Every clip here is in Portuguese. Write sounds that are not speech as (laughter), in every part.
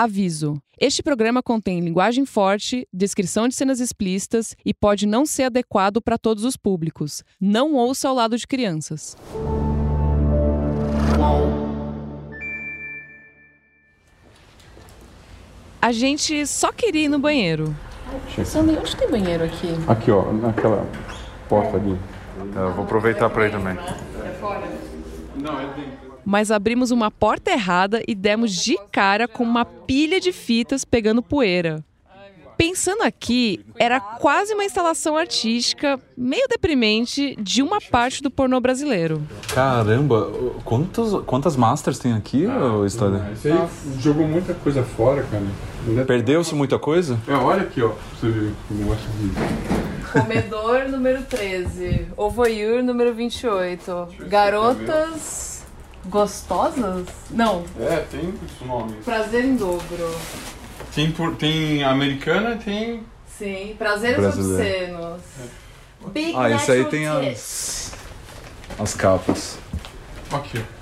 Aviso: este programa contém linguagem forte, descrição de cenas explícitas e pode não ser adequado para todos os públicos. Não ouça ao lado de crianças. A gente só queria ir no banheiro. Sandy, onde tem banheiro aqui? Aqui, ó, naquela porta ali. Eu vou aproveitar para ir também. Mas abrimos uma porta errada e demos de cara com uma pilha de fitas pegando poeira. Pensando aqui, era quase uma instalação artística, meio deprimente, de uma parte do pornô brasileiro. Caramba, quantas, quantas masters tem aqui, ah, história? Esse aí jogou muita coisa fora, cara. Perdeu-se muita coisa? É, olha aqui, ó. Pra você ver o negócio aqui. Comedor número 13. Ovoyur número 28. Garotas gostosas? Não. É, tem esse nome. Prazer em dobro. Tem, por, tem americana tem. Sim, prazeres Brasileiro. obscenos. É. Big ah, isso aí tem as. as capas. Aqui, ó.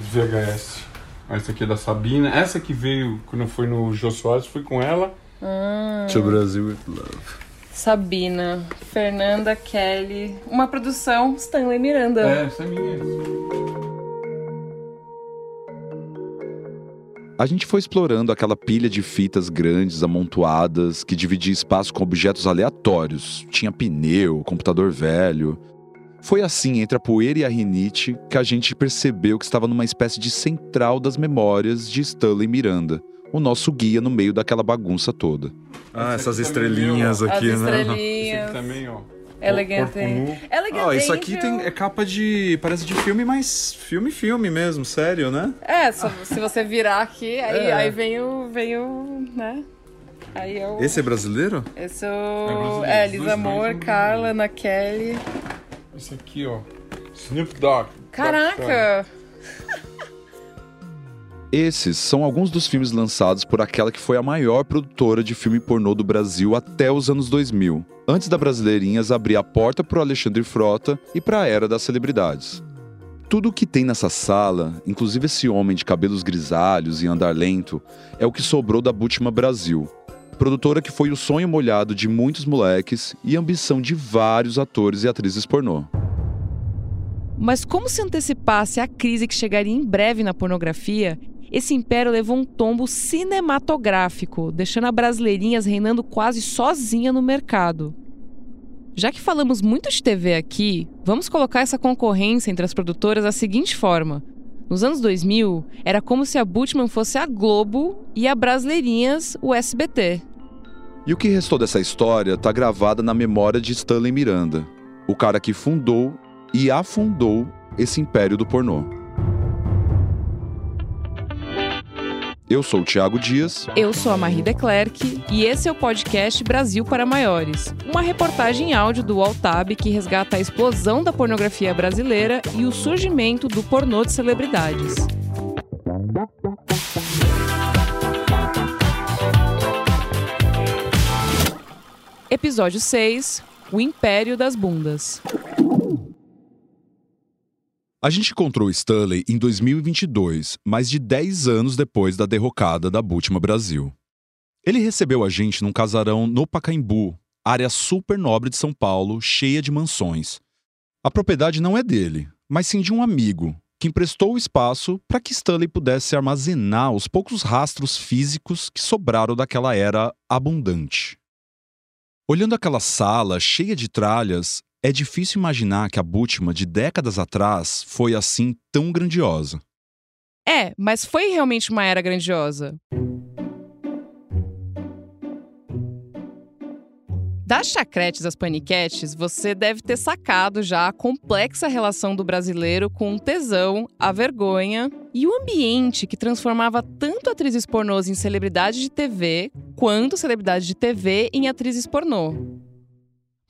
VHS. Essa aqui é da Sabina. Essa que veio quando foi no Jô Soares, fui com ela. Hum. To Brasil with Love. Sabina, Fernanda Kelly. Uma produção Stanley Miranda. É, essa é minha. A gente foi explorando aquela pilha de fitas grandes, amontoadas, que dividia espaço com objetos aleatórios. Tinha pneu, computador velho. Foi assim, entre a poeira e a rinite, que a gente percebeu que estava numa espécie de central das memórias de Stanley Miranda, o nosso guia no meio daquela bagunça toda. Ah, essas estrelinhas aqui, As né? estrelinhas. Esse aqui também, ó. Elegante. Elegante. Ah, isso aqui tem, é capa de. Parece de filme, mas filme, filme mesmo, sério, né? É, só, se você virar aqui, aí, é. aí vem o. Vem o. né? Aí é o... Esse é brasileiro? Esse é o. É, é Lisa Amor, Carla, Ana Kelly. Esse aqui, ó. Snoop Dogg. Caraca! Esses são alguns dos filmes lançados por aquela que foi a maior produtora de filme pornô do Brasil até os anos 2000, antes da Brasileirinhas abrir a porta para o Alexandre Frota e para a era das celebridades. Tudo o que tem nessa sala, inclusive esse homem de cabelos grisalhos e andar lento, é o que sobrou da Bútima Brasil, produtora que foi o sonho molhado de muitos moleques e ambição de vários atores e atrizes pornô. Mas como se antecipasse a crise que chegaria em breve na pornografia, esse império levou um tombo cinematográfico, deixando a Brasileirinhas reinando quase sozinha no mercado. Já que falamos muito de TV aqui, vamos colocar essa concorrência entre as produtoras da seguinte forma. Nos anos 2000, era como se a Butman fosse a Globo e a Brasileirinhas o SBT. E o que restou dessa história está gravada na memória de Stanley Miranda, o cara que fundou e afundou esse império do pornô. Eu sou o Thiago Dias. Eu sou a Marie Declerc e esse é o podcast Brasil para Maiores, uma reportagem em áudio do Altab que resgata a explosão da pornografia brasileira e o surgimento do pornô de celebridades. Episódio 6 O Império das Bundas. A gente encontrou Stanley em 2022, mais de 10 anos depois da derrocada da Búltima Brasil. Ele recebeu a gente num casarão no Pacaembu, área super nobre de São Paulo, cheia de mansões. A propriedade não é dele, mas sim de um amigo, que emprestou o espaço para que Stanley pudesse armazenar os poucos rastros físicos que sobraram daquela era abundante. Olhando aquela sala cheia de tralhas, é difícil imaginar que a Bútima de décadas atrás foi assim tão grandiosa. É, mas foi realmente uma era grandiosa. Das chacretes às paniquetes, você deve ter sacado já a complexa relação do brasileiro com o tesão, a vergonha e o ambiente que transformava tanto atrizes pornôs em celebridades de TV, quanto celebridades de TV em atrizes pornô.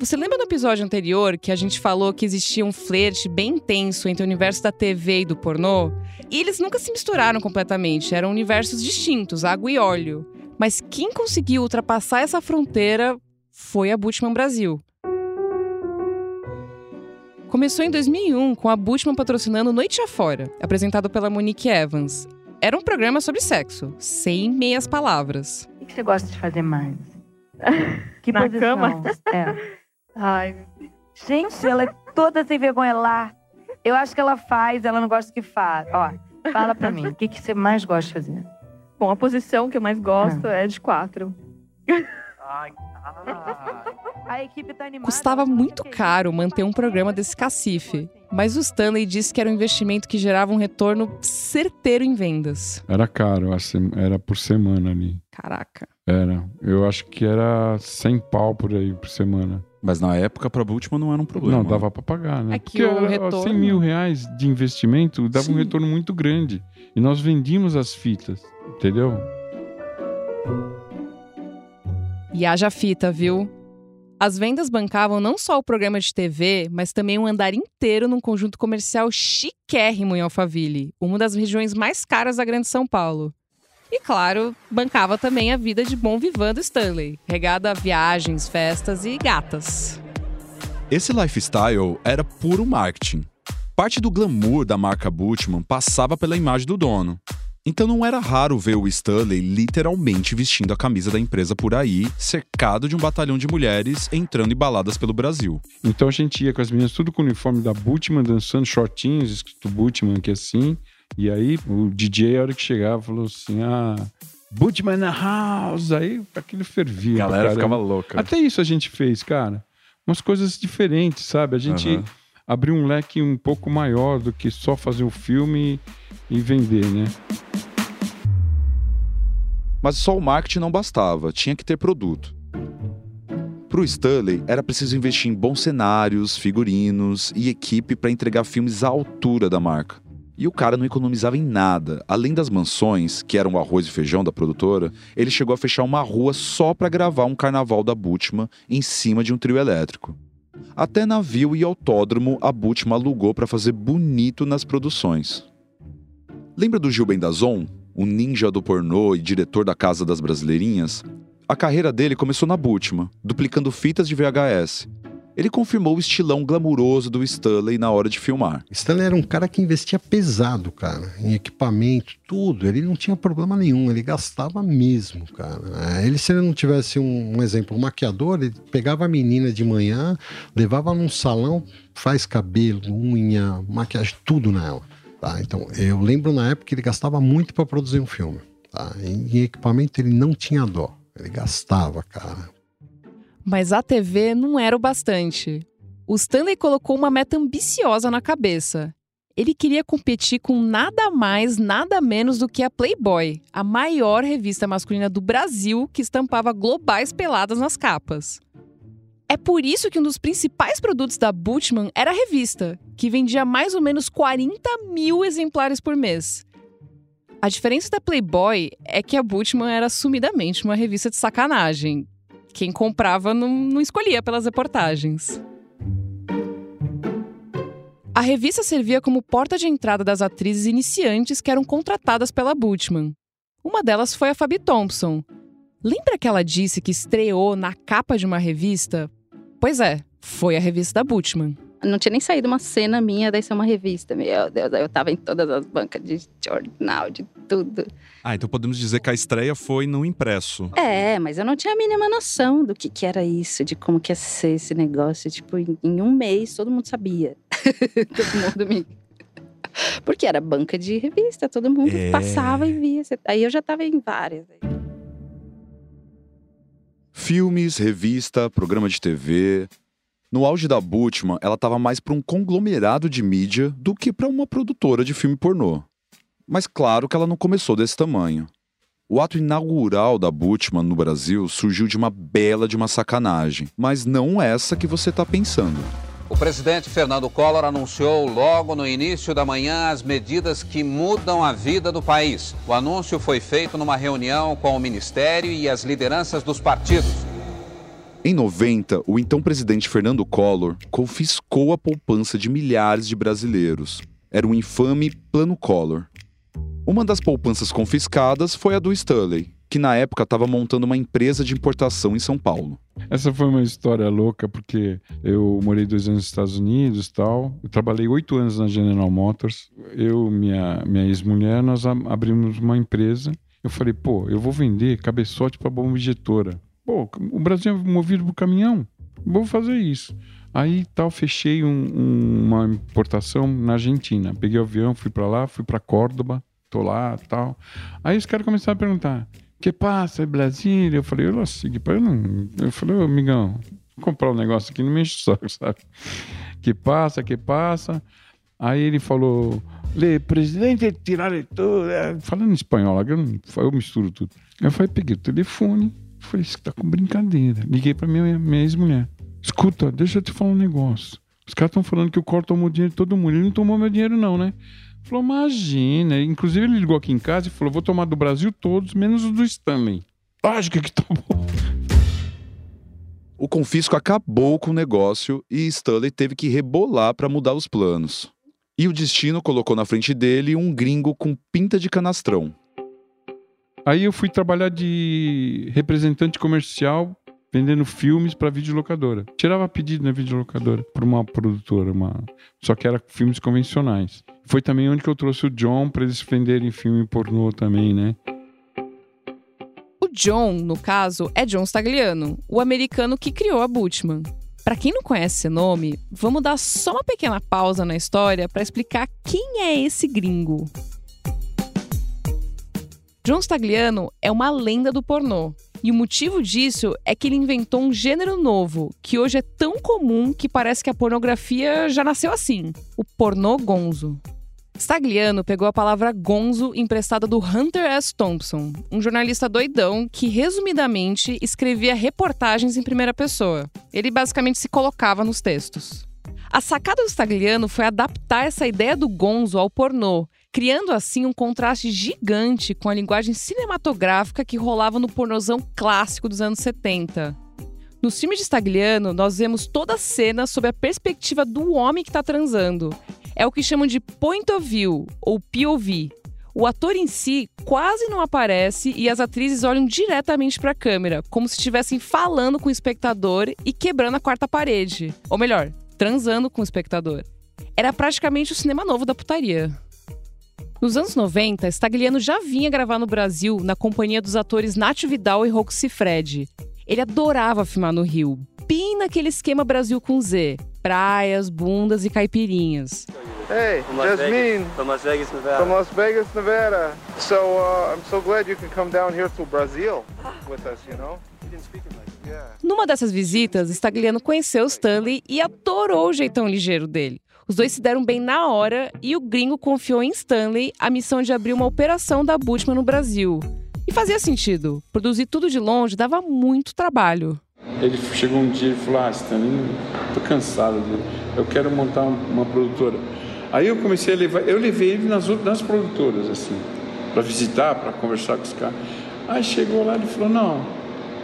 Você lembra do episódio anterior que a gente falou que existia um flerte bem intenso entre o universo da TV e do pornô? E eles nunca se misturaram completamente, eram universos distintos, água e óleo. Mas quem conseguiu ultrapassar essa fronteira foi a Butchman Brasil. Começou em 2001 com a Butchman patrocinando Noite Afora, apresentado pela Monique Evans. era um programa sobre sexo, sem meias palavras. O que você gosta de fazer mais? Que Na posição? cama? É. (laughs) Ai, Gente, ela é toda sem vergonha lá. Eu acho que ela faz, ela não gosta que faz. Ó, fala pra mim, o que, que você mais gosta de fazer? bom, a posição que eu mais gosto Ah. é de quatro. A equipe tá animada. Custava muito caro manter um programa desse cacife, mas o Stanley disse que era um investimento que gerava um retorno certeiro em vendas. Era caro, era por semana ali. Caraca. Era. Eu acho que era 100 pau por aí por semana. Mas na época, pra Bultmann não era um problema. Não, dava pra pagar, né? É que Porque o era, ó, retorno- 100 mil reais de investimento dava um Sim. retorno muito grande. E nós vendíamos as fitas, entendeu? E haja fita, viu? As vendas bancavam não só o programa de TV, mas também um andar inteiro num conjunto comercial chiquérrimo em Alphaville, uma das regiões mais caras da Grande São Paulo. E claro, bancava também a vida de bom vivan do Stanley, regada a viagens, festas e gatas. Esse lifestyle era puro marketing. Parte do glamour da marca Bultmann passava pela imagem do dono. Então não era raro ver o Stanley literalmente vestindo a camisa da empresa por aí, cercado de um batalhão de mulheres entrando em baladas pelo Brasil. Então a gente ia com as meninas tudo com o uniforme da Bultmann, dançando shortinhos, escrito Bultmann aqui assim. E aí o DJ, a hora que chegava, falou assim: ah, Bultmann na house. Aí aquilo fervia. A galera ficava louca. Até isso a gente fez, cara. Umas coisas diferentes, sabe? A gente Aham. abriu um leque um pouco maior do que só fazer o filme e vender, né? Mas só o marketing não bastava, tinha que ter produto. Pro Stanley, era preciso investir em bons cenários, figurinos e equipe para entregar filmes à altura da marca. E o cara não economizava em nada. Além das mansões, que eram o arroz e feijão da produtora, ele chegou a fechar uma rua só para gravar um carnaval da Bultmann em cima de um trio elétrico. Até navio e autódromo a Bultmann alugou para fazer bonito nas produções. Lembra do Gil Bendazon, o ninja do pornô e diretor da Casa das Brasileirinhas? A carreira dele começou na Bultmann, duplicando fitas de VHS. Ele confirmou o estilão glamuroso do Stanley na hora de filmar. Stanley era um cara que investia pesado, cara, em equipamento, tudo. Ele não tinha problema nenhum, ele gastava mesmo, cara. É, Ele, se ele não tivesse um, um exemplo, um maquiador, ele pegava a menina de manhã, levava num salão, faz cabelo, unha, maquiagem, tudo nela. Tá? Então, eu lembro na época que ele gastava muito para produzir um filme. Tá? Em, em equipamento, ele não tinha dó. Ele gastava, cara. Mas a TV não era o bastante. O Stanley colocou uma meta ambiciosa na cabeça. Ele queria competir com nada mais, nada menos do que a Playboy, a maior revista masculina do Brasil que estampava globais peladas nas capas. É por isso que um dos principais produtos da Bultmann era a revista, que vendia mais ou menos 40 mil exemplares por mês. A diferença da Playboy é que a Bultmann era assumidamente uma revista de sacanagem, quem comprava não, não escolhia pelas reportagens. A revista servia como porta de entrada das atrizes iniciantes que eram contratadas pela Bultmann. Uma delas foi a Fabi Thompson. Lembra que ela disse que estreou na capa de uma revista? Pois é, foi a revista da Bultmann. Não tinha nem saído uma cena minha, daí ser uma revista. Meu Deus, eu tava em todas as bancas de jornal, de tudo. Ah, então podemos dizer que a estreia foi no impresso. É, mas eu não tinha a mínima noção do que, que era isso, de como que ia ser esse negócio. Tipo, em, em um mês todo mundo sabia. (laughs) todo mundo me. (laughs) Porque era banca de revista, todo mundo É. passava e via. Aí eu já tava em várias. Filmes, revista, programa de TV. No auge da Bultmann, ela estava mais para um conglomerado de mídia do que para uma produtora de filme pornô. Mas claro que ela não começou desse tamanho. O ato inaugural da Bultmann no Brasil surgiu de uma bela de uma sacanagem, mas não essa que você está pensando. O presidente Fernando Collor anunciou logo no início da manhã as medidas que mudam a vida do país. O anúncio foi feito numa reunião com o ministério e as lideranças dos partidos. Em 90, o então presidente Fernando Collor confiscou a poupança de milhares de brasileiros. Era um infame Plano Collor. Uma das poupanças confiscadas foi a do Stanley, que na época estava montando uma empresa de importação em São Paulo. Essa foi uma história louca, porque eu morei dois anos nos Estados Unidos tal. Eu trabalhei oito anos na General Motors. Eu minha minha ex-mulher, nós abrimos uma empresa. Eu falei, pô, eu vou vender cabeçote para bomba injetora. Pô, o Brasil é movido por caminhão. Vou fazer isso. Aí tal, fechei um, um, uma importação na Argentina. Peguei o avião, fui para lá, fui para Córdoba, tô lá tal. Aí os caras começaram a perguntar: que passa, Brasília? Eu falei: eu não sigo, eu não. Eu falei: ô, amigão, vou comprar um negócio aqui, não me enche o saco, (laughs) sabe? Que passa, que passa. Aí ele falou: Le presidente tirar tudo. É, falando em espanhol, eu, eu misturo tudo. Eu falei: peguei o telefone, falei: você tá com brincadeira. Liguei pra minha, minha ex-mulher. Escuta, deixa eu te falar um negócio. Os caras estão falando que o Cor tomou dinheiro de todo mundo. Ele não tomou meu dinheiro, não, né? Falou, imagina. Inclusive, ele ligou aqui em casa e falou: vou tomar do Brasil todos, menos o do Stanley. Lógico que tomou. O confisco acabou com o negócio e Stanley teve que rebolar para mudar os planos. E o destino colocou na frente dele um gringo com pinta de canastrão. Aí eu fui trabalhar de representante comercial vendendo filmes para videolocadora. Tirava pedido na videolocadora para uma produtora, uma... só que era filmes convencionais. Foi também onde que eu trouxe o John para eles venderem filme pornô também, né? O John, no caso, é John Stagliano, o americano que criou a Butchman. Para quem não conhece esse nome, vamos dar só uma pequena pausa na história para explicar quem é esse gringo. John Stagliano é uma lenda do pornô. E o motivo disso é que ele inventou um gênero novo, que hoje é tão comum que parece que a pornografia já nasceu assim: o pornô gonzo. Stagliano pegou a palavra gonzo emprestada do Hunter S. Thompson, um jornalista doidão que, resumidamente, escrevia reportagens em primeira pessoa. Ele basicamente se colocava nos textos. A sacada do Stagliano foi adaptar essa ideia do gonzo ao pornô criando assim um contraste gigante com a linguagem cinematográfica que rolava no pornozão clássico dos anos 70. Nos filmes de Stagliano, nós vemos toda a cena sob a perspectiva do homem que está transando. É o que chamam de point of view, ou POV. O ator em si quase não aparece e as atrizes olham diretamente para a câmera, como se estivessem falando com o espectador e quebrando a quarta parede. Ou melhor, transando com o espectador. Era praticamente o cinema novo da putaria. Nos anos 90, Stagliano já vinha gravar no Brasil na companhia dos atores Nath Vidal e Roxy Fred. Ele adorava filmar no Rio, bem naquele esquema Brasil com Z, praias, bundas e caipirinhas. Hey, Jasmine. From Las Vegas, Nevada. From Las Vegas, Nevada. So uh, I'm so glad you can come down here to Brazil with us, you know? Numa dessas visitas, Stagliano conheceu Stanley e adorou o jeitão ligeiro dele. Os dois se deram bem na hora e o gringo confiou em Stanley a missão de abrir uma operação da Butchman no Brasil. E fazia sentido. Produzir tudo de longe dava muito trabalho. Ele chegou um dia e falou: Ah, Stanley, tô cansado. Eu quero montar uma produtora. Aí eu comecei a levar, eu levei ele nas, nas produtoras, assim, para visitar, para conversar com os caras. Aí chegou lá e falou: Não,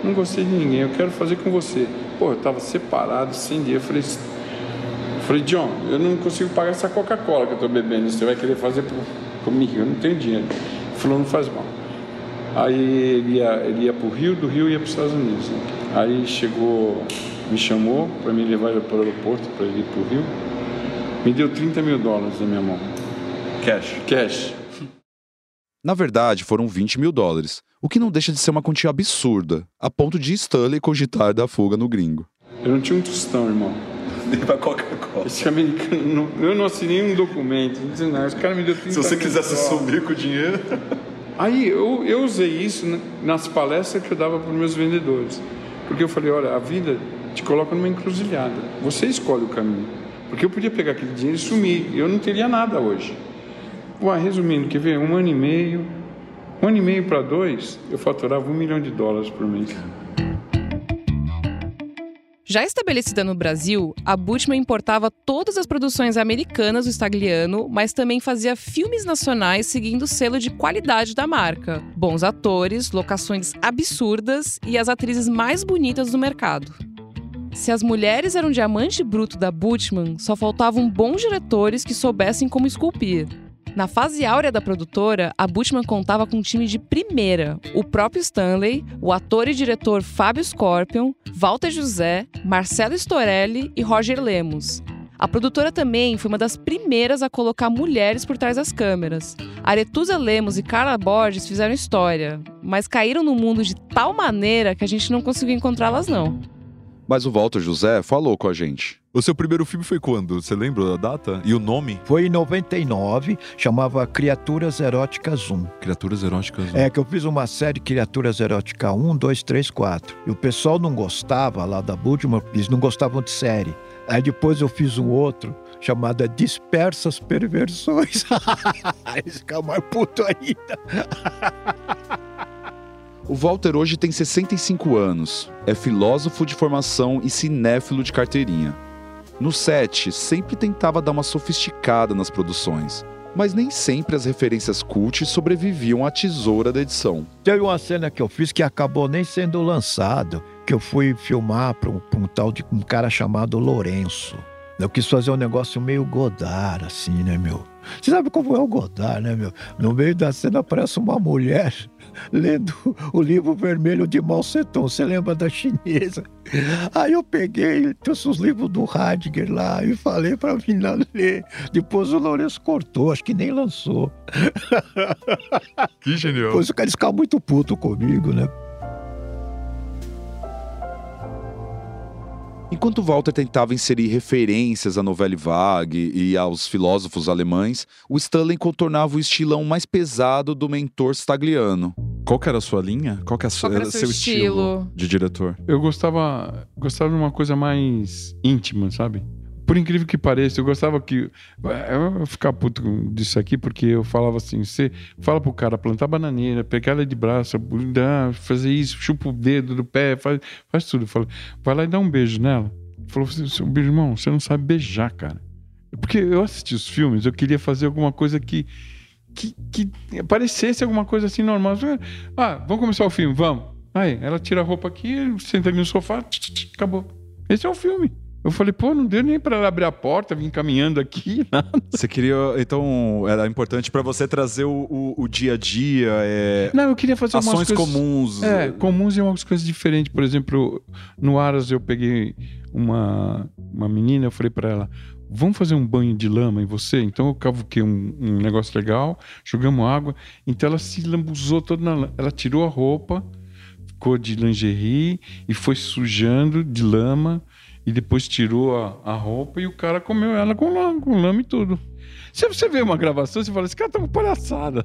não gostei de ninguém, eu quero fazer com você. Pô, eu tava separado, sem dia. Eu falei: Falei, John, eu não consigo pagar essa Coca-Cola que eu estou bebendo. Você vai querer fazer comigo? Eu não tenho dinheiro. Ele falou, não faz mal. Aí ele ia, ele ia para o Rio, do Rio ia para os Estados Unidos. Né? Aí chegou, me chamou para me levar para o aeroporto, para ele ir para o Rio. Me deu 30 mil dólares na minha mão. Cash. Cash. Na verdade, foram 20 mil dólares, o que não deixa de ser uma quantia absurda, a ponto de Stanley cogitar dar fuga no gringo. Eu não tinha um tostão, irmão nem pra Coca-Cola. Esse americano, eu não assinei um documento, não disse nada. Os caras me deu 30 Se você quisesse sumir com o dinheiro. Aí eu, eu usei isso nas palestras que eu dava para os meus vendedores. Porque eu falei: olha, a vida te coloca numa encruzilhada. Você escolhe o caminho. Porque eu podia pegar aquele dinheiro e sumir. Eu não teria nada hoje. Ué, resumindo, quer ver? Um ano e meio. Um ano e meio para dois, eu faturava um milhão de dólares por mês. Já estabelecida no Brasil, a Butchman importava todas as produções americanas do Stagliano, mas também fazia filmes nacionais seguindo o selo de qualidade da marca. Bons atores, locações absurdas e as atrizes mais bonitas do mercado. Se as mulheres eram diamante bruto da Butchman, só faltavam bons diretores que soubessem como esculpir. Na fase áurea da produtora, a Butchman contava com um time de primeira: o próprio Stanley, o ator e diretor Fábio Scorpion, Walter José, Marcelo Storelli e Roger Lemos. A produtora também foi uma das primeiras a colocar mulheres por trás das câmeras. Aretusa Lemos e Carla Borges fizeram história, mas caíram no mundo de tal maneira que a gente não conseguiu encontrá-las não. Mas o Walter José falou com a gente. O seu primeiro filme foi quando? Você lembra da data? E o nome? Foi em 99, chamava Criaturas Eróticas 1. Criaturas Eróticas 1. É, que eu fiz uma série Criaturas Eróticas 1, 2, 3, 4. E o pessoal não gostava lá da Budman, eles não gostavam de série. Aí depois eu fiz um outro chamado Dispersas Perversões. (laughs) Eles ficaram mais puto ainda. (laughs) O Walter hoje tem 65 anos, é filósofo de formação e cinéfilo de carteirinha. No set, sempre tentava dar uma sofisticada nas produções, mas nem sempre as referências cult sobreviviam à tesoura da edição. Teve uma cena que eu fiz que acabou nem sendo lançado, que eu fui filmar para um, um, tal de um cara chamado Lourenço. Eu quis fazer um negócio meio Godard, assim, né, meu? Você sabe como é o Godard, né, meu? No meio da cena aparece uma mulher lendo o livro vermelho de Mao Tse-tung. Você lembra da chinesa? Aí eu peguei, trouxe os livros do Heidegger lá e falei pra menina ler. Depois o Lourenço cortou, acho que nem lançou. Que genial. Depois o cara ficava muito puto comigo, né? Enquanto Walter tentava inserir referências à novela vague e aos filósofos alemães, o Stanley contornava o estilão mais pesado do mentor stagliano. Qual que era a sua linha? Qual que era, Qual que era seu, seu estilo? estilo? de diretor? Eu gostava, gostava de uma coisa mais íntima, sabe? Por incrível que pareça, eu gostava que. Eu vou ficar puto disso aqui, porque eu falava assim: você fala pro cara plantar bananeira, pegar ela de braço, fazer isso, chupa o dedo do pé, faz, faz tudo. Fala, vai lá e dá um beijo nela. Falou assim: seu irmão, você não sabe beijar, cara. Porque eu assisti os filmes, eu queria fazer alguma coisa que. Que, que parecesse alguma coisa assim normal. Ah, vamos começar o filme, vamos. Aí, ela tira a roupa aqui, senta ali no sofá, tch, tch, acabou. Esse é o filme. Eu falei, pô, não deu nem pra ela abrir a porta, vir caminhando aqui, (laughs) nada. Você queria. Então, era importante pra você trazer o, o- o dia a dia, é, Não, eu queria fazer ações coisas... comuns. É, comuns e algumas coisas diferentes. Por exemplo, no Aras eu peguei uma, uma menina, eu falei pra ela, vamos fazer um banho de lama em você? Então eu cavuquei um, um negócio legal, jogamos água, então ela se lambuzou toda na lama. Ela tirou a roupa, ficou de lingerie e foi sujando de lama e depois tirou a, a roupa e o cara comeu ela com lama, com lama e tudo. Se você vê uma gravação, você fala, esse cara tá com palhaçada.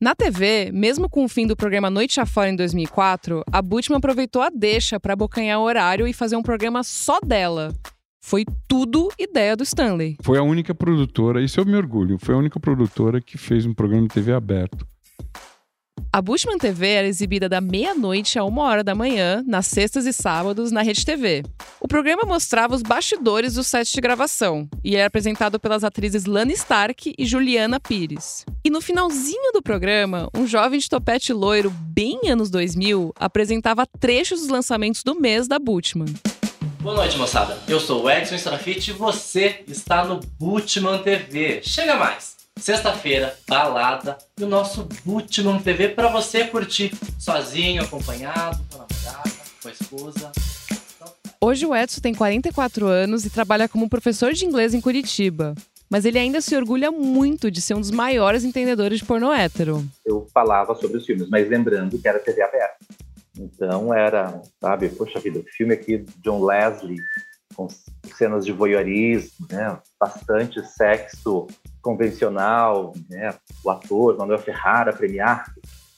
Na TV, mesmo com o fim do programa Noite Afora em 2004, a Butman aproveitou a deixa para abocanhar o horário e fazer um programa só dela. Foi tudo ideia do Stanley. Foi a única produtora, isso eu me orgulho, foi a única produtora que fez um programa de TV aberto. A Bushman TV era exibida da meia-noite a uma hora da manhã, nas sextas e sábados, na Rede TV. O programa mostrava os bastidores do set de gravação e era apresentado pelas atrizes Lana Stark e Juliana Pires. E no finalzinho do programa, um jovem de topete loiro, bem anos 2000, apresentava trechos dos lançamentos do mês da Butchman. Boa noite, moçada. Eu sou o Edson Strafite e você está no Butman TV. Chega mais! Sexta-feira, balada e o nosso Butman TV para você curtir sozinho, acompanhado, com a namorada, com a esposa. Hoje o Edson tem 44 anos e trabalha como professor de inglês em Curitiba. Mas ele ainda se orgulha muito de ser um dos maiores entendedores de pornô hétero. eu falava sobre os filmes, mas lembrando que era TV aberta. Então era, sabe, poxa vida, o filme aqui do John Leslie, com cenas de voyeurismo, né? Bastante sexo convencional, né? O ator Manuel Ferrara premiado.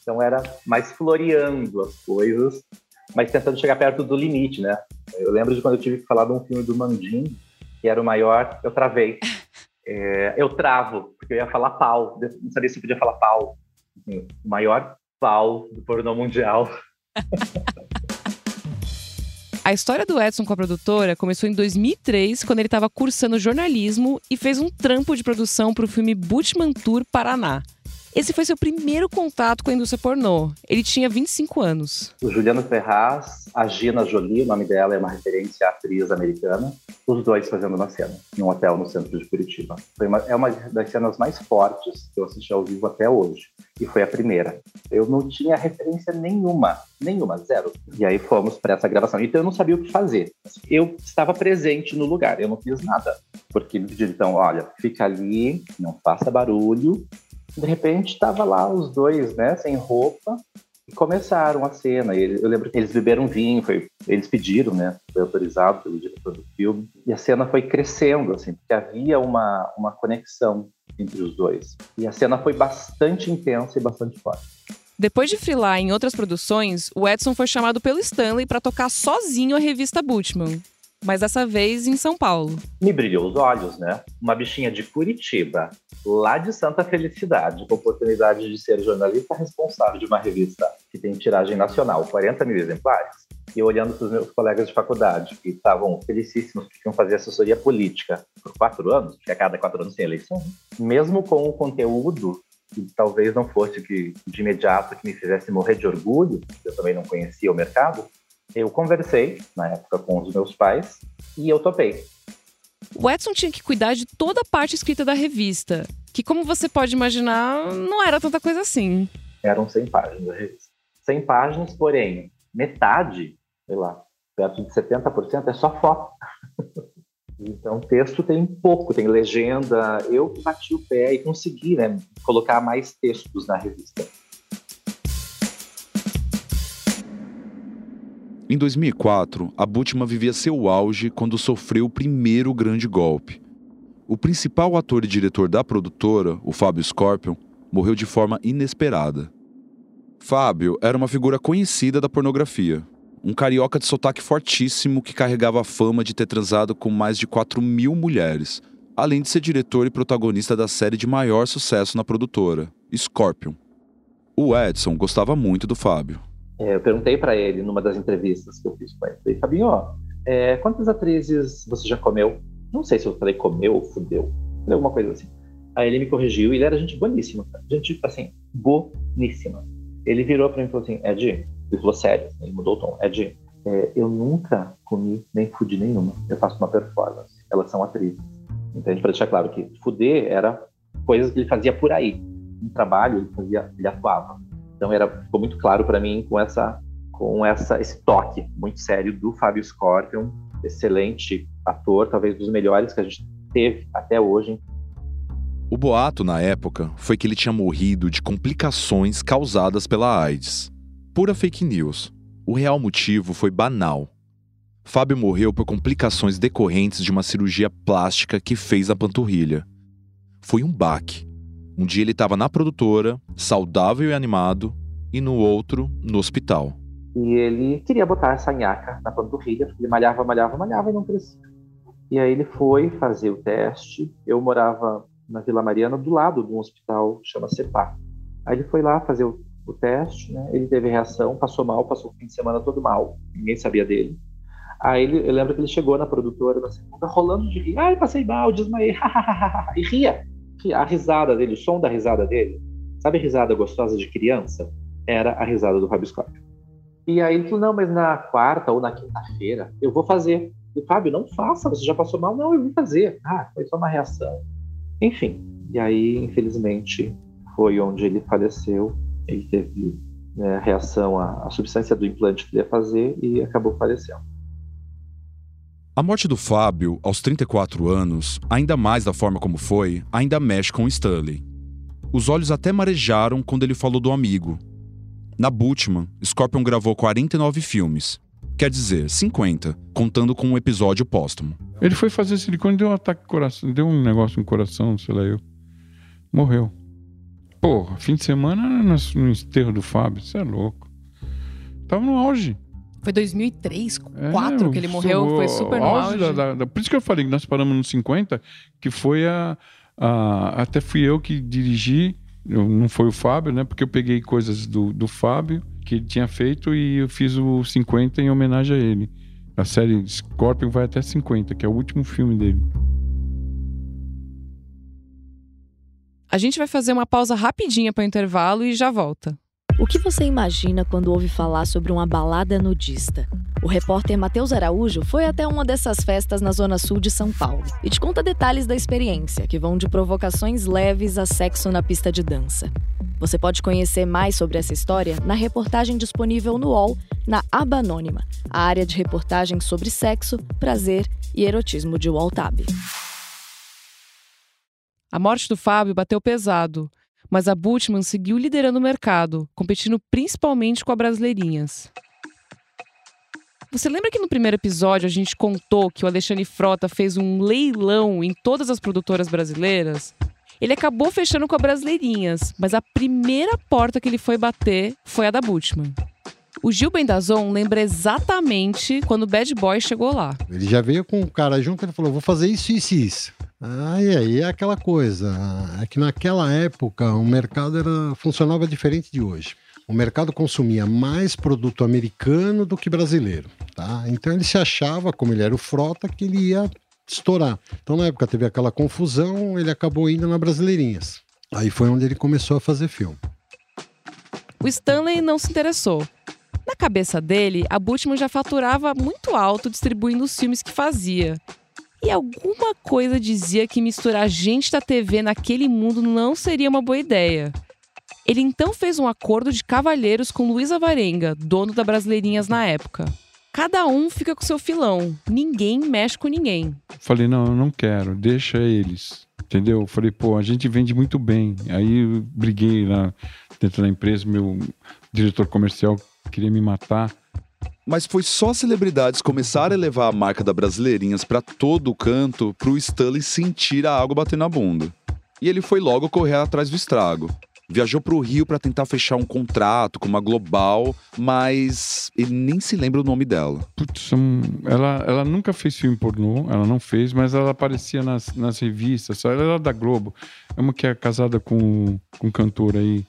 Então era mais floreando as coisas, mas tentando chegar perto do limite, né? Eu lembro de quando eu tive que falar de um filme do Mandin, que era o maior, eu travei. (laughs) É, eu travo, porque eu ia falar pau, não sabia se eu podia falar pau. O maior pau do pornô mundial. (laughs) A história do Edson com a produtora começou em 2003, quando ele estava cursando jornalismo e fez um trampo de produção para o filme Butchman Tour Paraná. Esse foi seu primeiro contato com a indústria pornô. Ele tinha 25 anos. O Juliano Ferraz, a Gina Jolie, o nome dela é uma referência à atriz americana, os dois fazendo uma cena, em um hotel no centro de Curitiba. Foi uma, é uma das cenas mais fortes que eu assisti ao vivo até hoje, e foi a primeira. Eu não tinha referência nenhuma, nenhuma, zero. E aí fomos para essa gravação. Então eu não sabia o que fazer. Eu estava presente no lugar, eu não fiz nada. Porque me pediram, então, olha, fica ali, não faça barulho, de repente estava lá os dois, né, sem roupa, e começaram a cena. Eu lembro que eles beberam vinho, foi, eles pediram, né, foi autorizado pelo diretor do filme, e a cena foi crescendo, assim, porque havia uma, uma conexão entre os dois. E a cena foi bastante intensa e bastante forte. Depois de frilar em outras produções, o Edson foi chamado pelo Stanley para tocar sozinho a revista Butchman mas dessa vez em São Paulo. Me brilhou os olhos, né? Uma bichinha de Curitiba, lá de Santa Felicidade, com a oportunidade de ser jornalista responsável de uma revista que tem tiragem nacional, 40 mil exemplares, e olhando para os meus colegas de faculdade, que estavam felicíssimos porque iam fazer assessoria política por quatro anos, porque a cada quatro anos tem eleição, mesmo com o conteúdo que talvez não fosse que de imediato que me fizesse morrer de orgulho, eu também não conhecia o mercado, eu conversei, na época, com os meus pais e eu topei. O Edson tinha que cuidar de toda a parte escrita da revista, que, como você pode imaginar, não era tanta coisa assim. Eram 100 páginas da revista. 100 páginas, porém, metade, sei lá, perto de 70% é só foto. (laughs) Então, texto tem pouco, tem legenda. Eu bati o pé e consegui né, colocar mais textos na revista. Em 2004, a Butman vivia seu auge quando sofreu o primeiro grande golpe. O principal ator e diretor da produtora, o Fábio Scorpion, morreu de forma inesperada. Fábio era uma figura conhecida da pornografia. Um carioca de sotaque fortíssimo que carregava a fama de ter transado com mais de 4 mil mulheres, além de ser diretor e protagonista da série de maior sucesso na produtora, Scorpion. O Edson gostava muito do Fábio. É, eu perguntei para ele numa das entrevistas que eu fiz com ele, falei, Fabinho, é, quantas atrizes você já comeu? Não sei se eu falei comeu ou fudeu, alguma coisa assim. Aí ele me corrigiu e ele era gente boníssima, gente, assim, boníssima. Ele virou para mim e falou assim, Ed, ele falou sério, ele mudou o tom, Ed, é, eu nunca comi nem fudi nenhuma, eu faço uma performance, elas são atrizes. Entende? Para deixar claro que fuder era coisas que ele fazia por aí. No trabalho, ele fazia, ele atuava. Então era ficou muito claro para mim com essa com essa esse toque muito sério do Fábio Scorpion, excelente ator, talvez dos melhores que a gente teve até hoje. O boato na época foi que ele tinha morrido de complicações causadas pela AIDS. Pura fake news. O real motivo foi banal. Fábio morreu por complicações decorrentes de uma cirurgia plástica que fez na panturrilha. Foi um baque. Um dia ele estava na produtora, saudável e animado, e no outro, no hospital. E ele queria botar essa nhaca na panturrilha, porque ele malhava, malhava, malhava e não crescia. E aí ele foi fazer o teste. Eu morava na Vila Mariana, do lado de um hospital chama CEPA. Aí ele foi lá fazer o, o teste, né? ele teve reação, passou mal, passou o fim de semana todo mal, ninguém sabia dele. Aí ele, eu lembro que ele chegou na produtora na segunda, rolando de rir. Ai, passei mal, desmaiei, (laughs) e ria a risada dele, o som da risada dele, sabe a risada gostosa de criança? Era a risada do Fábio Scorpio. E aí ele falou, não, mas na quarta ou na quinta-feira eu vou fazer. E Fábio, não faça, você já passou mal? Não, eu vou fazer. Ah, foi só uma reação. Enfim, e aí, infelizmente, foi onde ele faleceu. Ele teve né, reação à, à substância do implante que ele ia fazer e acabou falecendo. A morte do Fábio, aos 34 anos, ainda mais da forma como foi, ainda mexe com Stanley. Os olhos até marejaram quando ele falou do amigo. Na Butchman, Scorpion gravou 49 filmes. Quer dizer, 50, contando com um episódio póstumo. Ele foi fazer silicone deu um ataque no coração, deu um negócio no coração, sei lá eu. Morreu. Porra, fim de semana no enterro do Fábio, você é louco. Tava no auge. Foi 2003, 2004 é, que ele morreu, foi super no auge. Da, da, da, por isso que eu falei que nós paramos nos 50, que foi a, a. Até fui eu que dirigi, não foi o Fábio, né? Porque eu peguei coisas do, do Fábio que ele tinha feito e eu fiz o 50 em homenagem a ele. A série Scorpion vai até 50, que é o último filme dele. A gente vai fazer uma pausa rapidinha para o intervalo e já volta. O que você imagina quando ouve falar sobre uma balada nudista? O repórter Matheus Araújo foi até uma dessas festas na zona sul de São Paulo e te conta detalhes da experiência, que vão de provocações leves a sexo na pista de dança. Você pode conhecer mais sobre essa história na reportagem disponível no UOL, na aba anônima, a área de reportagem sobre sexo, prazer e erotismo de UOL Tab. A morte do Fábio bateu pesado, mas a Bultmann seguiu liderando o mercado, competindo principalmente com a Brasileirinhas. Você lembra que no primeiro episódio a gente contou que o Alexandre Frota fez um leilão em todas as produtoras brasileiras? Ele acabou fechando com a Brasileirinhas, mas a primeira porta que ele foi bater foi a da Bultmann. O Gil Bendazon lembra exatamente quando o Bad Boy chegou lá. Ele já veio com o cara junto, ele falou, vou fazer isso, isso e isso. Aí, aí é aquela coisa, é que naquela época o mercado era, funcionava diferente de hoje. O mercado consumia mais produto americano do que brasileiro, tá? Então ele se achava, como ele era o frota, que ele ia estourar. Então na época teve aquela confusão, ele acabou indo na Brasileirinhas. Aí foi onde ele começou a fazer filme. O Stanley não se interessou. Na cabeça dele, a Bultmann já faturava muito alto distribuindo os filmes que fazia. E alguma coisa dizia que misturar gente da TV naquele mundo não seria uma boa ideia. Ele então fez um acordo de cavalheiros com Luísa Varenga, dono da Brasileirinhas na época. Cada um fica com seu filão, ninguém mexe com ninguém. Falei, não, eu não quero, deixa eles. Entendeu? Falei, pô, a gente vende muito bem. Aí briguei lá dentro da empresa, meu diretor comercial queria me matar. Mas foi só celebridades começarem a levar a marca da Brasileirinhas para todo o canto pro Stanley sentir a água bater na bunda. E ele foi logo correr atrás do estrago. Viajou para o Rio para tentar fechar um contrato com uma global, mas ele nem se lembra o nome dela. Putz, um, ela, ela nunca fez filme pornô, ela não fez, mas ela aparecia nas, nas revistas. Só ela era da Globo. É uma que é casada com, com um cantor aí.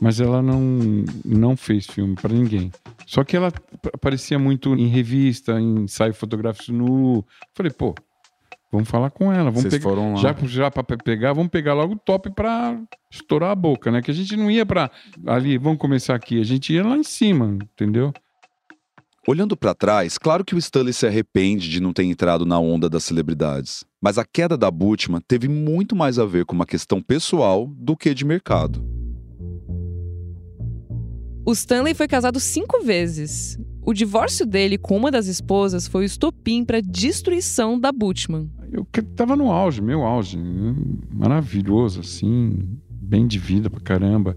Mas ela não, não fez filme para ninguém. Só que ela aparecia muito em revista, em ensaio fotográfico nu. Falei, pô, Vamos falar com ela. Vamos Vocês pegar, foram lá. Já, já para pegar, vamos pegar logo o top para estourar a boca, né? Que a gente não ia para ali, vamos começar aqui. A gente ia lá em cima, entendeu? Olhando para trás, claro que o Stanley se arrepende de não ter entrado na onda das celebridades. Mas a queda da Bultmann teve muito mais a ver com uma questão pessoal do que de mercado. O Stanley foi casado cinco vezes. O divórcio dele com uma das esposas foi o estopim para a destruição da Bultmann. Eu que- tava no auge, meu auge. né? Maravilhoso, assim, bem de vida pra caramba.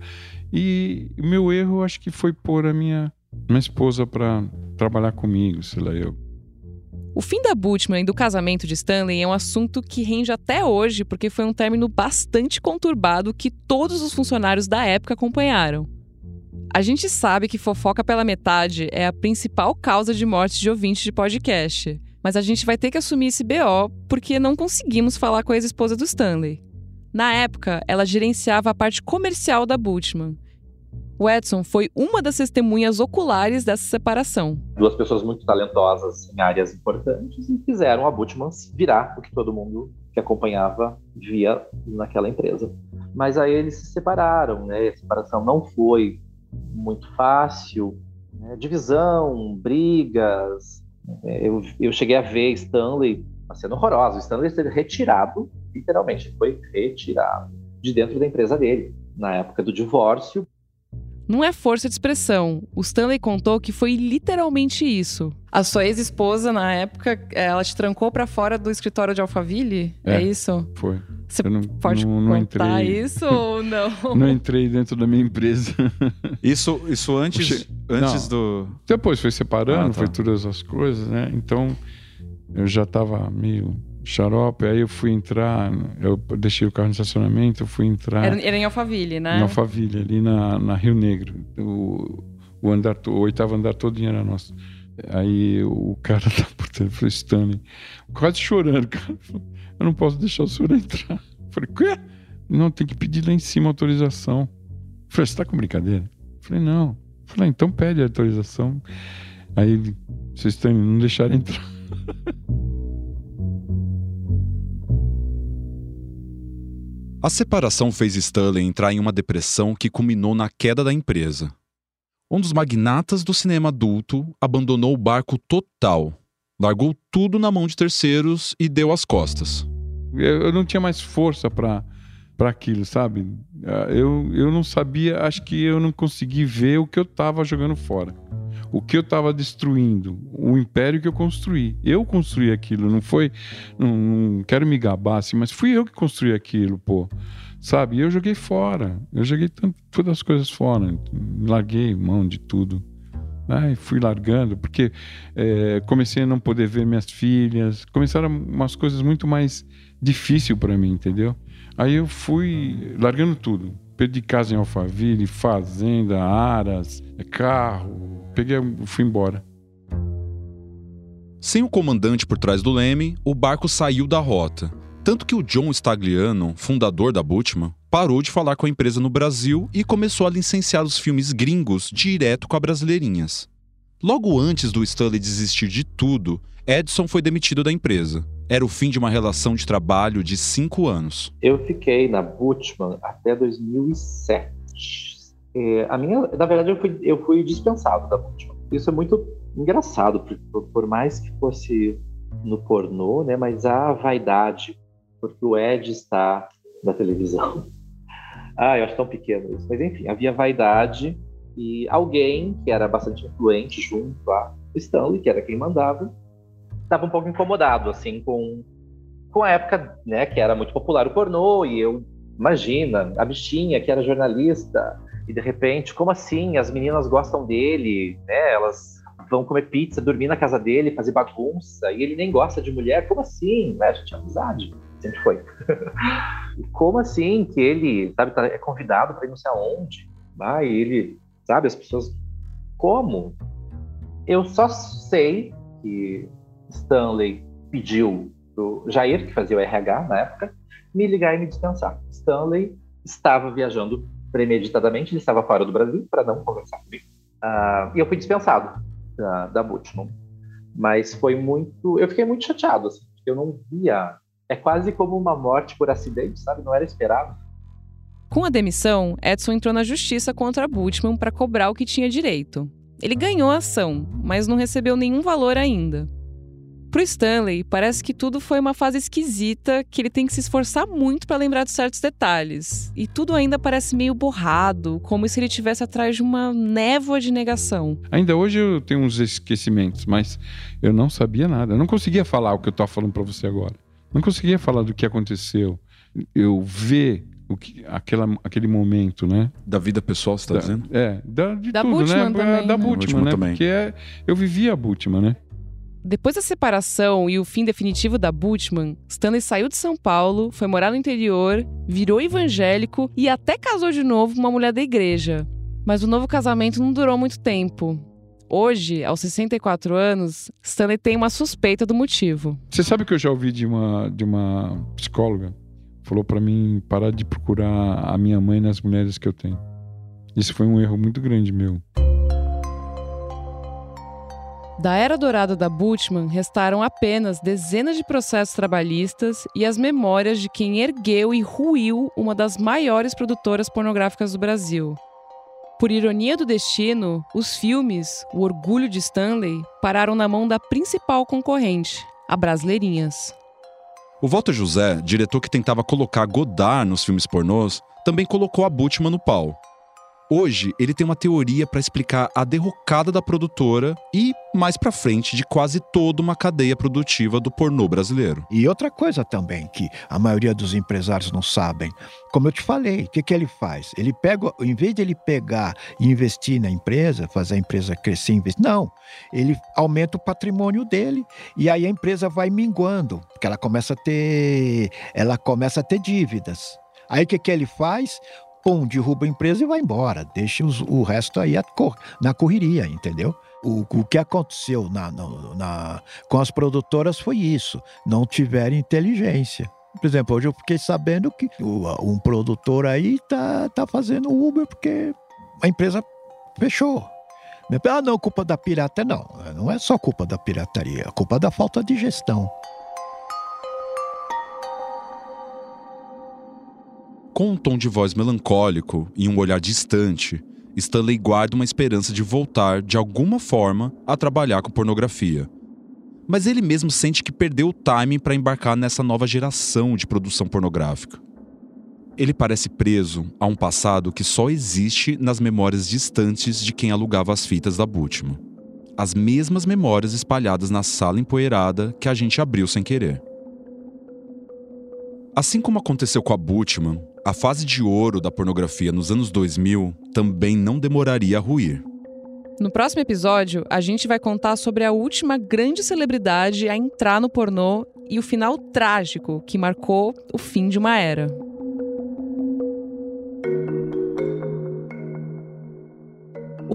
E o meu erro, acho que foi pôr a minha, minha esposa pra trabalhar comigo, sei lá, eu. O fim da Bultmann e do casamento de Stanley é um assunto que rende até hoje porque foi um término bastante conturbado que todos os funcionários da época acompanharam. A gente sabe que fofoca pela metade é a principal causa de mortes de ouvintes de podcast, mas a gente vai ter que assumir esse BO porque não conseguimos falar com a ex-esposa do Stanley. Na época, ela gerenciava a parte comercial da Bultmann. O Edson foi uma das testemunhas oculares dessa separação. Duas pessoas muito talentosas em áreas importantes e fizeram a Bultmann virar o que todo mundo que acompanhava via naquela empresa. Mas aí eles se separaram, né? A separação não foi muito fácil, né? divisão, brigas. É, Eu, eu cheguei a ver Stanley uma cena horrorosa. O Stanley ser retirado, literalmente, foi retirado de dentro da empresa dele na época do divórcio. Não é força de expressão. O Stanley contou que foi literalmente isso. A sua ex-esposa, na época, ela te trancou pra fora do escritório de Alphaville? É, isso? Foi. Você Eu não, pode não, não contar entrei. isso (laughs) ou não? não entrei dentro da minha empresa. Isso, isso antes, Che- antes do. Depois foi separando, Ah, tá. foi todas as coisas, né? Então eu já tava meio xarope, aí eu fui entrar, eu deixei o carro no estacionamento, eu fui entrar Era, era em Alphaville, né? em Alphaville, ali na, na Rio Negro. O, o, andar, o oitavo andar todo era nosso. Aí o cara (laughs) da porta falou, Stanley, quase chorando, cara. Eu não posso deixar o senhor entrar. Eu Falei, quê? Não, tem que pedir lá em cima autorização. Eu Falei, você tá com brincadeira? Eu Falei, não. Eu Falei, "Ah, então pede a autorização. Aí vocês estão não deixaram entrar. A separação fez Stanley entrar em uma depressão que culminou na queda da empresa. Um dos magnatas do cinema adulto abandonou o barco total, largou tudo na mão de terceiros e deu as costas. Eu, não tinha mais força para para aquilo, sabe? Ah, Eu, eu não sabia, acho que eu não consegui ver o que eu estava jogando fora. O que eu estava destruindo, o império que eu construí. Eu construí aquilo, não foi. Não, não quero me gabar assim, mas fui eu que construí aquilo, pô. Sabe? Eu joguei fora. Eu joguei tanto, todas as coisas fora. Larguei mão de tudo. Ai, fui largando, porque eh, comecei a não poder ver minhas filhas. Começaram umas coisas muito mais difíceis para mim, entendeu? Aí eu fui largando tudo. Perdi casa em Alphaville, fazenda, aras, carro. Peguei, fui embora. Sem o comandante por trás do leme, o barco saiu da rota. Tanto que o John Stagliano, fundador da Butchman, parou de falar com a empresa no Brasil e começou a licenciar os filmes gringos direto com a Brasileirinhas. Logo antes do Stanley desistir de tudo, Edson foi demitido da empresa. Era o fim de uma relação de trabalho de cinco anos. Eu fiquei na Butchman até 2007. É, a minha, na verdade, eu fui, eu fui dispensado da Butchman. Isso é muito engraçado, por, por mais que fosse no pornô, né, mas a vaidade, porque o Ed está na televisão. (laughs) Ah, eu acho tão pequeno isso. Mas enfim, havia vaidade e alguém que era bastante influente junto a Stanley, que era quem mandava, estava um pouco incomodado assim com com a época, né, que era muito popular o pornô e eu imagina a bichinha que era jornalista e de repente, como assim? As meninas gostam dele, né? Elas vão comer pizza, dormir na casa dele, fazer bagunça e ele nem gosta de mulher. Como assim? Né? A gente é amizade, sempre foi. (laughs) como assim que ele, sabe, tá- é convidado para ir não sei aonde? Ah, e ele, sabe, as pessoas como? Eu só sei que Stanley pediu pro Jair, que fazia o RH na época, me ligar e me dispensar. Stanley estava viajando premeditadamente, ele estava fora do Brasil para não conversar comigo. Ah, e eu fui dispensado da, da Butchman. Mas foi muito. Eu fiquei muito chateado, assim, porque eu não via. É quase como uma morte por acidente, sabe? Não era esperado. Com a demissão, Edson entrou na justiça contra a Butchman para cobrar o que tinha direito. Ele ganhou a ação, mas não recebeu nenhum valor ainda. Pro Stanley, parece que tudo foi uma fase esquisita, que ele tem que se esforçar muito para lembrar de certos detalhes. E tudo ainda parece meio borrado, como se ele estivesse atrás de uma névoa de negação. Ainda hoje eu tenho uns esquecimentos, mas eu não sabia nada. Eu não conseguia falar o que eu tô falando para você agora. Não conseguia falar do que aconteceu. Eu ver o que, aquela, aquele momento, né? Da vida pessoal, você tá Da- dizendo? É, da, de Da tudo, Butchman né? também, da né? Butchman, Butchman né? também. Porque é, eu vivia a Butchman, né? Depois da separação e o fim definitivo da Butchman, Stanley saiu de São Paulo, foi morar no interior, virou evangélico e até casou de novo com uma mulher da igreja. Mas o novo casamento não durou muito tempo. Hoje, aos 64 anos, Stanley tem uma suspeita do motivo. Você sabe que eu já ouvi de uma, de uma psicóloga? Falou pra mim parar de procurar a minha mãe nas mulheres que eu tenho. Isso foi um erro muito grande meu. Da era dourada da Butchman, restaram apenas dezenas de processos trabalhistas e as memórias de quem ergueu e ruiu uma das maiores produtoras pornográficas do Brasil. Por ironia do destino, os filmes O Orgulho de Stanley pararam na mão da principal concorrente, a Brasileirinhas. O Walter José, diretor que tentava colocar Godard nos filmes pornôs, também colocou a Butchman no pau. Hoje, ele tem uma teoria para explicar a derrocada da produtora e, mais pra frente, de quase toda uma cadeia produtiva do pornô brasileiro. E outra coisa também que a maioria dos empresários não sabem, como eu te falei, o que, que ele faz? Ele pega, em vez de ele pegar e investir na empresa, fazer a empresa crescer, investir, não, ele aumenta o patrimônio dele e aí a empresa vai minguando, porque ela começa a ter, ela começa a ter dívidas. Aí o que, que ele faz? Pum, derruba a empresa e vai embora, deixa os- o resto aí cor- na correria, entendeu? O, o que aconteceu na- na- na- com as produtoras foi isso, não tiveram inteligência. Por exemplo, hoje eu fiquei sabendo que um produtor aí tá, tá fazendo Uber porque a empresa fechou. Ah, não, culpa da pirata. Não, não é só culpa da pirataria, é culpa da falta de gestão. Com um tom de voz melancólico e um olhar distante, Stanley guarda uma esperança de voltar, de alguma forma, a trabalhar com pornografia. Mas ele mesmo sente que perdeu o timing para embarcar nessa nova geração de produção pornográfica. Ele parece preso a um passado que só existe nas memórias distantes de quem alugava as fitas da Butman. As mesmas memórias espalhadas na sala empoeirada que a gente abriu sem querer. Assim como aconteceu com a Butman, a fase de ouro da pornografia nos anos 2000 também não demoraria a ruir. No próximo episódio, a gente vai contar sobre a última grande celebridade a entrar no pornô e o final trágico que marcou o fim de uma era.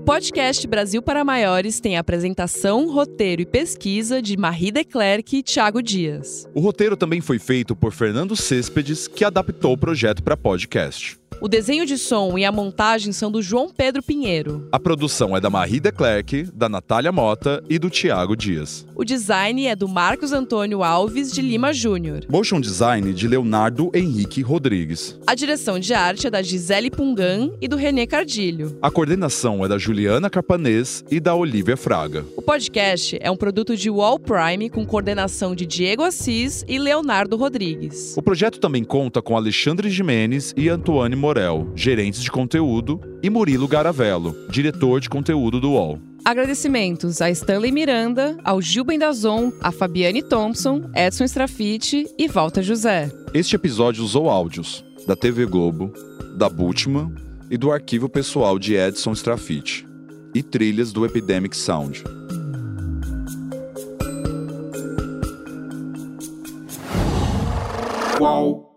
Podcast Brasil para Maiores tem apresentação, roteiro e pesquisa de Marie Declerc e Thiago Dias. O roteiro também foi feito por Fernando Céspedes, que adaptou o projeto para podcast. O desenho de som e a montagem são do João Pedro Pinheiro. A produção é da Marie Declerc, da Natália Mota e do Tiago Dias. O design é do Marcos Antônio Alves de Lima Júnior. Motion design de Leonardo Henrique Rodrigues. A direção de arte é da Gisele Pungan e do Renê Cardilho. A coordenação é da Juliana Carpanês e da Olivia Fraga. O podcast é um produto de Wall Prime com coordenação de Diego Assis e Leonardo Rodrigues. O projeto também conta com Alexandre Jimenez e Antoine Morel, gerentes de conteúdo, e Murilo Garavello, diretor de conteúdo do UOL. Agradecimentos a Stanley Miranda, ao Gil Bendazon, a Fabiane Thompson, Edson Strafite e Walter José. Este episódio usou áudios da TV Globo, da Bultman e do arquivo pessoal de Edson Strafite, e trilhas do Epidemic Sound. Qual?